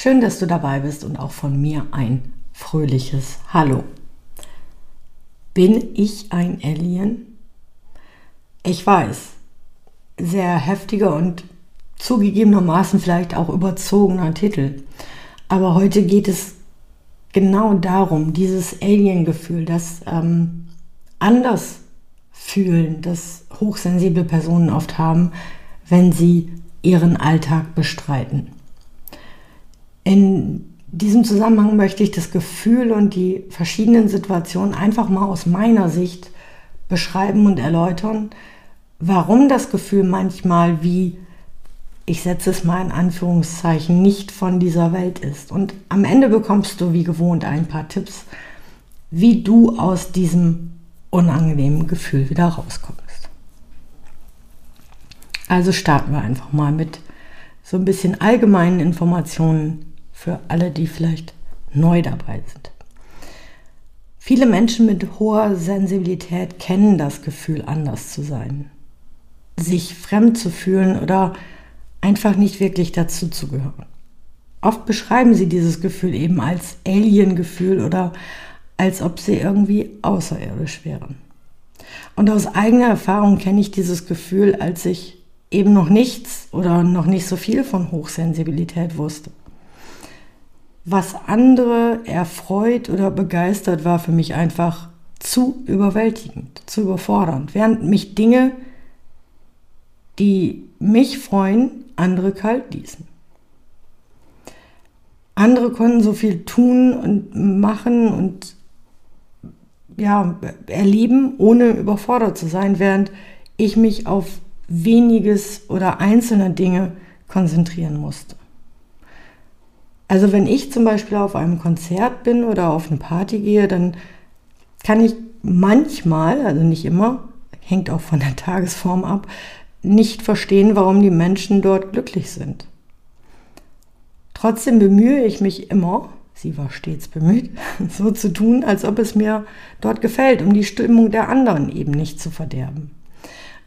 Schön, dass du dabei bist und auch von mir ein fröhliches Hallo. Bin ich ein Alien? Ich weiß, sehr heftiger und zugegebenermaßen vielleicht auch überzogener Titel. Aber heute geht es genau darum, dieses Alien-Gefühl, das ähm, anders fühlen, das hochsensible Personen oft haben, wenn sie ihren Alltag bestreiten. In diesem Zusammenhang möchte ich das Gefühl und die verschiedenen Situationen einfach mal aus meiner Sicht beschreiben und erläutern, warum das Gefühl manchmal wie, ich setze es mal in Anführungszeichen, nicht von dieser Welt ist. Und am Ende bekommst du wie gewohnt ein paar Tipps, wie du aus diesem unangenehmen Gefühl wieder rauskommst. Also starten wir einfach mal mit so ein bisschen allgemeinen Informationen für alle, die vielleicht neu dabei sind. Viele Menschen mit hoher Sensibilität kennen das Gefühl, anders zu sein, sich fremd zu fühlen oder einfach nicht wirklich dazu zu gehören. Oft beschreiben sie dieses Gefühl eben als Alien-Gefühl oder als ob sie irgendwie außerirdisch wären. Und aus eigener Erfahrung kenne ich dieses Gefühl, als ich eben noch nichts oder noch nicht so viel von Hochsensibilität wusste. Was andere erfreut oder begeistert, war für mich einfach zu überwältigend, zu überfordernd. Während mich Dinge, die mich freuen, andere kalt ließen. Andere konnten so viel tun und machen und ja, erleben, ohne überfordert zu sein, während ich mich auf weniges oder einzelne Dinge konzentrieren musste. Also wenn ich zum Beispiel auf einem Konzert bin oder auf eine Party gehe, dann kann ich manchmal, also nicht immer, hängt auch von der Tagesform ab, nicht verstehen, warum die Menschen dort glücklich sind. Trotzdem bemühe ich mich immer, sie war stets bemüht, so zu tun, als ob es mir dort gefällt, um die Stimmung der anderen eben nicht zu verderben.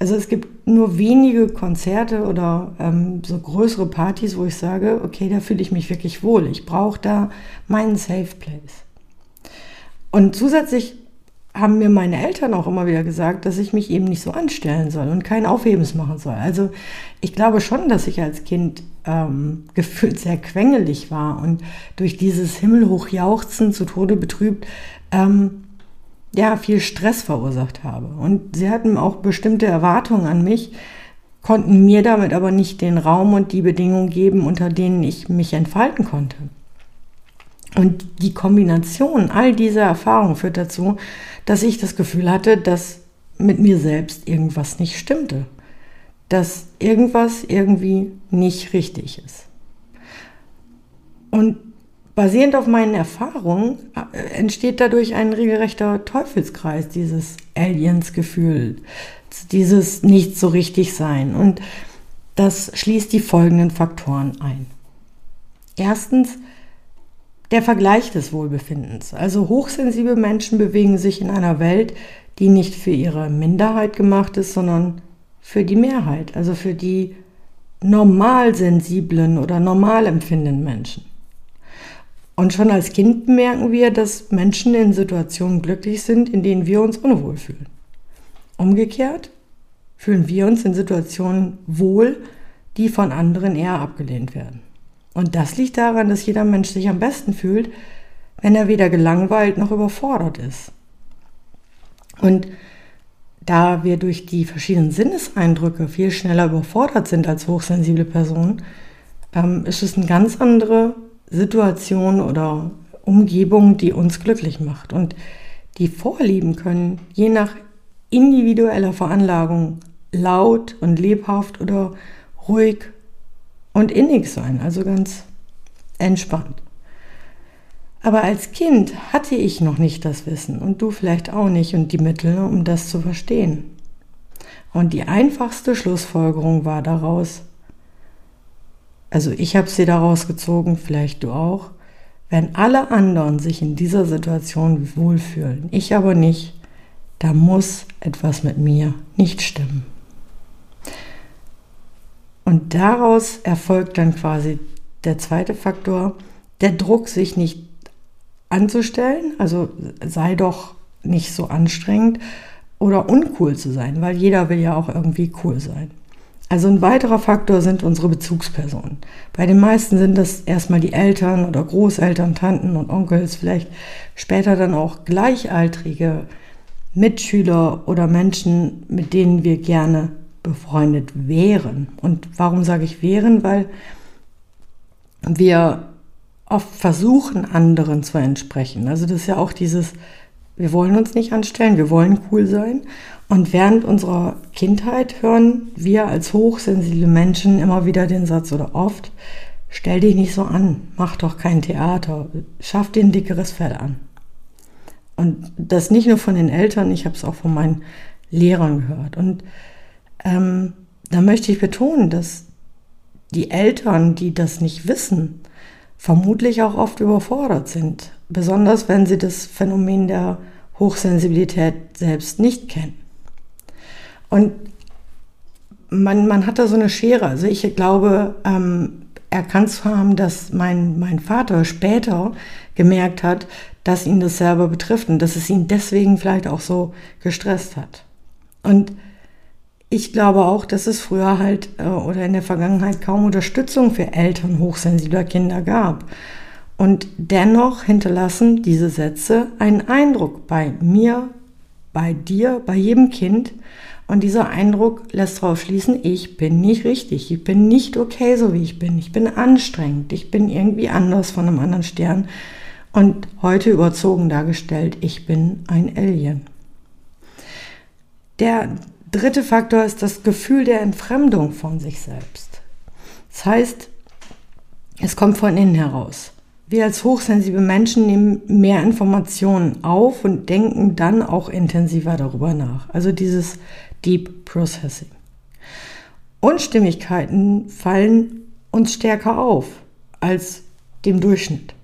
Also es gibt nur wenige Konzerte oder ähm, so größere Partys, wo ich sage, okay, da fühle ich mich wirklich wohl. Ich brauche da meinen Safe Place. Und zusätzlich haben mir meine Eltern auch immer wieder gesagt, dass ich mich eben nicht so anstellen soll und kein Aufhebens machen soll. Also ich glaube schon, dass ich als Kind ähm, gefühlt sehr quengelig war und durch dieses Himmelhochjauchzen zu Tode betrübt ähm, ja, viel Stress verursacht habe. Und sie hatten auch bestimmte Erwartungen an mich, konnten mir damit aber nicht den Raum und die Bedingungen geben, unter denen ich mich entfalten konnte. Und die Kombination all dieser Erfahrungen führt dazu, dass ich das Gefühl hatte, dass mit mir selbst irgendwas nicht stimmte. Dass irgendwas irgendwie nicht richtig ist. Und Basierend auf meinen Erfahrungen äh, entsteht dadurch ein regelrechter Teufelskreis, dieses Aliens-Gefühl, dieses nicht so richtig sein. Und das schließt die folgenden Faktoren ein. Erstens, der Vergleich des Wohlbefindens. Also hochsensible Menschen bewegen sich in einer Welt, die nicht für ihre Minderheit gemacht ist, sondern für die Mehrheit, also für die normalsensiblen oder normal empfindenden Menschen. Und schon als Kind merken wir, dass Menschen in Situationen glücklich sind, in denen wir uns unwohl fühlen. Umgekehrt fühlen wir uns in Situationen wohl, die von anderen eher abgelehnt werden. Und das liegt daran, dass jeder Mensch sich am besten fühlt, wenn er weder gelangweilt noch überfordert ist. Und da wir durch die verschiedenen Sinneseindrücke viel schneller überfordert sind als hochsensible Personen, ähm, ist es eine ganz andere Situation oder Umgebung, die uns glücklich macht. Und die Vorlieben können je nach individueller Veranlagung laut und lebhaft oder ruhig und innig sein, also ganz entspannt. Aber als Kind hatte ich noch nicht das Wissen und du vielleicht auch nicht und die Mittel, um das zu verstehen. Und die einfachste Schlussfolgerung war daraus, also ich habe sie daraus gezogen, vielleicht du auch, wenn alle anderen sich in dieser Situation wohlfühlen, ich aber nicht, da muss etwas mit mir nicht stimmen. Und daraus erfolgt dann quasi der zweite Faktor, der Druck, sich nicht anzustellen, also sei doch nicht so anstrengend oder uncool zu sein, weil jeder will ja auch irgendwie cool sein. Also ein weiterer Faktor sind unsere Bezugspersonen. Bei den meisten sind das erstmal die Eltern oder Großeltern, Tanten und Onkels, vielleicht später dann auch gleichaltrige Mitschüler oder Menschen, mit denen wir gerne befreundet wären. Und warum sage ich wären? Weil wir oft versuchen, anderen zu entsprechen. Also das ist ja auch dieses, wir wollen uns nicht anstellen, wir wollen cool sein. Und während unserer Kindheit hören wir als hochsensible Menschen immer wieder den Satz oder oft, stell dich nicht so an, mach doch kein Theater, schaff dir ein dickeres Fell an. Und das nicht nur von den Eltern, ich habe es auch von meinen Lehrern gehört. Und ähm, da möchte ich betonen, dass die Eltern, die das nicht wissen, vermutlich auch oft überfordert sind, besonders wenn sie das Phänomen der Hochsensibilität selbst nicht kennen. Und man, man hat da so eine Schere. Also ich glaube, ähm, erkannt zu haben, dass mein, mein Vater später gemerkt hat, dass ihn das selber betrifft und dass es ihn deswegen vielleicht auch so gestresst hat. Und ich glaube auch, dass es früher halt äh, oder in der Vergangenheit kaum Unterstützung für Eltern hochsensibler Kinder gab. Und dennoch hinterlassen diese Sätze einen Eindruck bei mir, bei dir, bei jedem Kind. Und dieser Eindruck lässt darauf schließen, ich bin nicht richtig, ich bin nicht okay, so wie ich bin, ich bin anstrengend, ich bin irgendwie anders von einem anderen Stern. Und heute überzogen dargestellt, ich bin ein Alien. Der dritte Faktor ist das Gefühl der Entfremdung von sich selbst. Das heißt, es kommt von innen heraus. Wir als hochsensible Menschen nehmen mehr Informationen auf und denken dann auch intensiver darüber nach. Also dieses Deep Processing. Unstimmigkeiten fallen uns stärker auf als dem Durchschnitt.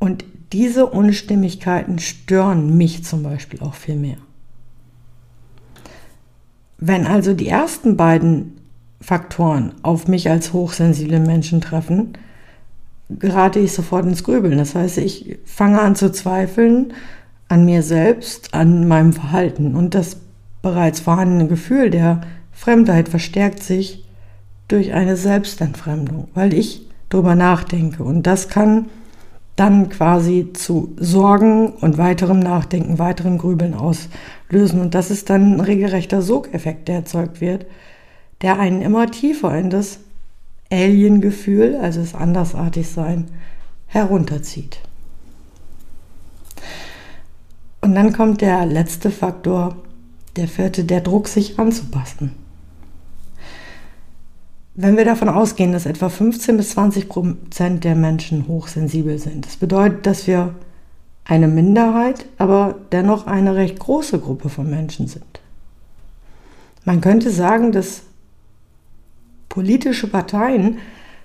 Und diese Unstimmigkeiten stören mich zum Beispiel auch viel mehr. Wenn also die ersten beiden Faktoren auf mich als hochsensible Menschen treffen, gerate ich sofort ins Grübeln. Das heißt, ich fange an zu zweifeln an mir selbst, an meinem Verhalten. Und das bereits vorhandene Gefühl der Fremdheit verstärkt sich durch eine Selbstentfremdung, weil ich darüber nachdenke. Und das kann dann quasi zu Sorgen und weiterem Nachdenken, weiterem Grübeln auslösen. Und das ist dann ein regelrechter Sogeffekt, der erzeugt wird, der einen immer tiefer in das Alien-Gefühl, also das Andersartigsein, herunterzieht. Und dann kommt der letzte Faktor, der vierte, der Druck, sich anzupassen. Wenn wir davon ausgehen, dass etwa 15 bis 20 Prozent der Menschen hochsensibel sind, das bedeutet, dass wir eine Minderheit, aber dennoch eine recht große Gruppe von Menschen sind. Man könnte sagen, dass politische Parteien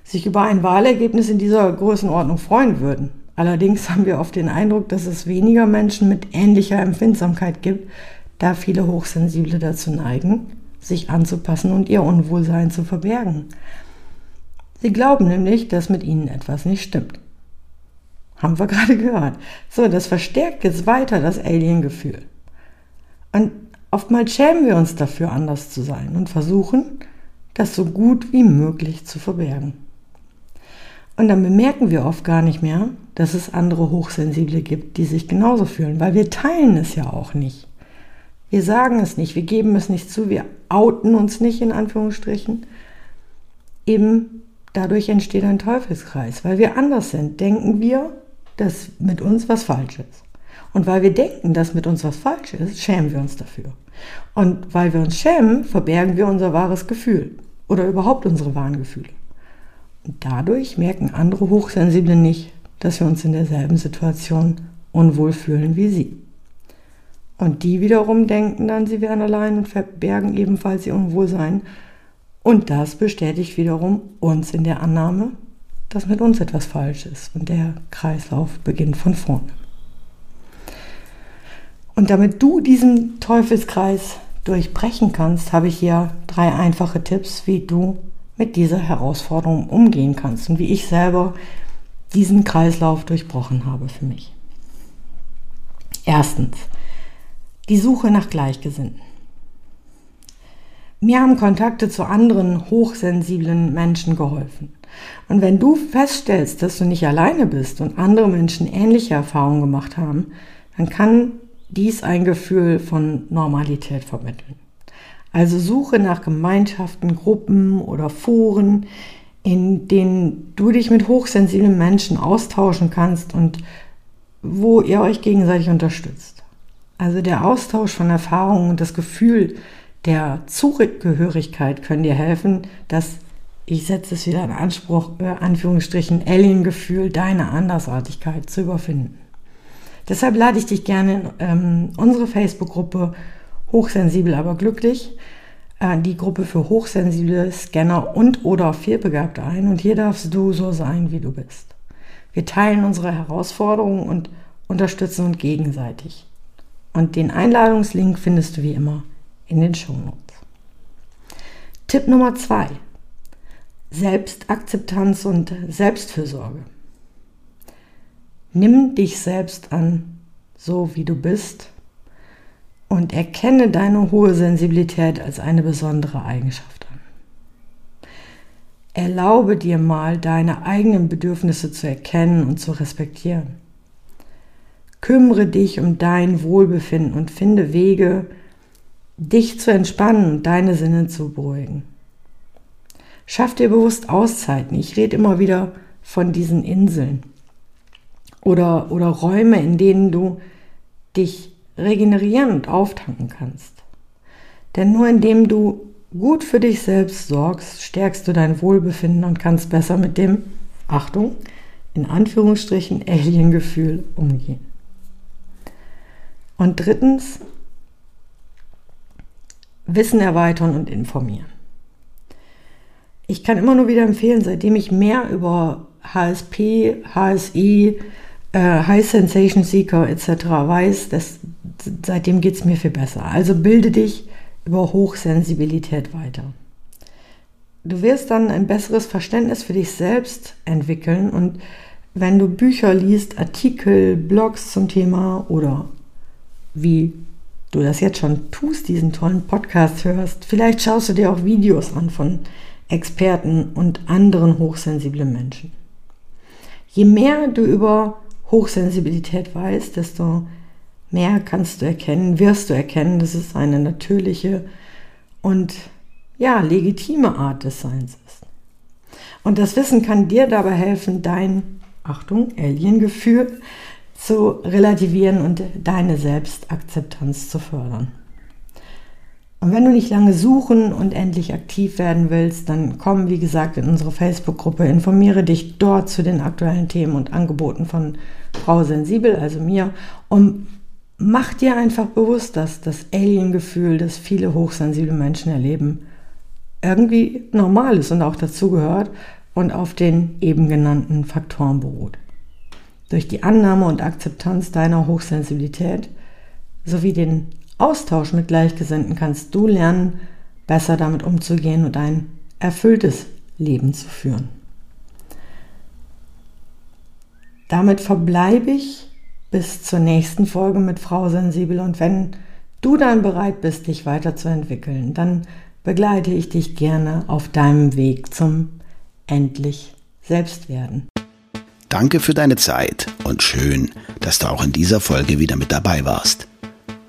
sich über ein Wahlergebnis in dieser Größenordnung freuen würden. Allerdings haben wir oft den Eindruck, dass es weniger Menschen mit ähnlicher Empfindsamkeit gibt, da viele Hochsensible dazu neigen, sich anzupassen und ihr Unwohlsein zu verbergen. Sie glauben nämlich, dass mit ihnen etwas nicht stimmt. Haben wir gerade gehört. So, das verstärkt jetzt weiter das Alien-Gefühl. Und oftmals schämen wir uns dafür, anders zu sein und versuchen, das so gut wie möglich zu verbergen. Und dann bemerken wir oft gar nicht mehr, dass es andere Hochsensible gibt, die sich genauso fühlen, weil wir teilen es ja auch nicht. Wir sagen es nicht, wir geben es nicht zu, wir outen uns nicht in Anführungsstrichen. Eben dadurch entsteht ein Teufelskreis. Weil wir anders sind, denken wir, dass mit uns was falsch ist. Und weil wir denken, dass mit uns was falsch ist, schämen wir uns dafür. Und weil wir uns schämen, verbergen wir unser wahres Gefühl oder überhaupt unsere wahren Gefühle. Und dadurch merken andere Hochsensible nicht, dass wir uns in derselben Situation unwohl fühlen wie sie. Und die wiederum denken dann, sie wären allein und verbergen ebenfalls ihr Unwohlsein. Und das bestätigt wiederum uns in der Annahme, dass mit uns etwas falsch ist. Und der Kreislauf beginnt von vorne. Und damit du diesen Teufelskreis durchbrechen kannst, habe ich hier drei einfache Tipps, wie du mit dieser Herausforderung umgehen kannst und wie ich selber diesen Kreislauf durchbrochen habe für mich. Erstens, die Suche nach Gleichgesinnten. Mir haben Kontakte zu anderen hochsensiblen Menschen geholfen. Und wenn du feststellst, dass du nicht alleine bist und andere Menschen ähnliche Erfahrungen gemacht haben, dann kann dies ein Gefühl von Normalität vermitteln. Also suche nach Gemeinschaften, Gruppen oder Foren, in denen du dich mit hochsensiblen Menschen austauschen kannst und wo ihr euch gegenseitig unterstützt. Also der Austausch von Erfahrungen und das Gefühl der Zugehörigkeit können dir helfen, dass ich setze es wieder in Anspruch, äh, Anführungsstrichen, Alien-Gefühl, deine Andersartigkeit zu überfinden. Deshalb lade ich dich gerne in ähm, unsere Facebook-Gruppe Hochsensibel, aber glücklich, äh, die Gruppe für hochsensible Scanner und oder Fehlbegabte ein. Und hier darfst du so sein, wie du bist. Wir teilen unsere Herausforderungen und unterstützen uns gegenseitig. Und den Einladungslink findest du wie immer in den Shownotes. Tipp Nummer zwei. Selbstakzeptanz und Selbstfürsorge. Nimm dich selbst an, so wie du bist, und erkenne deine hohe Sensibilität als eine besondere Eigenschaft an. Erlaube dir mal, deine eigenen Bedürfnisse zu erkennen und zu respektieren. Kümmere dich um dein Wohlbefinden und finde Wege, dich zu entspannen und deine Sinne zu beruhigen. Schaff dir bewusst Auszeiten. Ich rede immer wieder von diesen Inseln oder, oder Räume, in denen du dich regenerieren und auftanken kannst. Denn nur indem du gut für dich selbst sorgst, stärkst du dein Wohlbefinden und kannst besser mit dem, Achtung, in Anführungsstrichen Alien-Gefühl umgehen. Und drittens, Wissen erweitern und informieren. Ich kann immer nur wieder empfehlen, seitdem ich mehr über HSP, HSI, High Sensation Seeker etc. weiß, dass, seitdem geht es mir viel besser. Also bilde dich über Hochsensibilität weiter. Du wirst dann ein besseres Verständnis für dich selbst entwickeln und wenn du Bücher liest, Artikel, Blogs zum Thema oder wie du das jetzt schon tust, diesen tollen Podcast hörst, vielleicht schaust du dir auch Videos an von Experten und anderen hochsensiblen Menschen. Je mehr du über Hochsensibilität weißt, desto mehr kannst du erkennen, wirst du erkennen, dass es eine natürliche und ja, legitime Art des Seins ist. Und das Wissen kann dir dabei helfen, dein, Achtung, Alien-Gefühl zu relativieren und deine Selbstakzeptanz zu fördern. Und wenn du nicht lange suchen und endlich aktiv werden willst, dann komm, wie gesagt, in unsere Facebook-Gruppe, informiere dich dort zu den aktuellen Themen und Angeboten von Frau Sensibel, also mir, und mach dir einfach bewusst, dass das Alien-Gefühl, das viele hochsensible Menschen erleben, irgendwie normal ist und auch dazugehört und auf den eben genannten Faktoren beruht. Durch die Annahme und Akzeptanz deiner Hochsensibilität sowie den Austausch mit Gleichgesinnten kannst du lernen, besser damit umzugehen und ein erfülltes Leben zu führen. Damit verbleibe ich bis zur nächsten Folge mit Frau Sensibel und wenn du dann bereit bist, dich weiterzuentwickeln, dann begleite ich dich gerne auf deinem Weg zum endlich Selbstwerden. Danke für deine Zeit und schön, dass du auch in dieser Folge wieder mit dabei warst.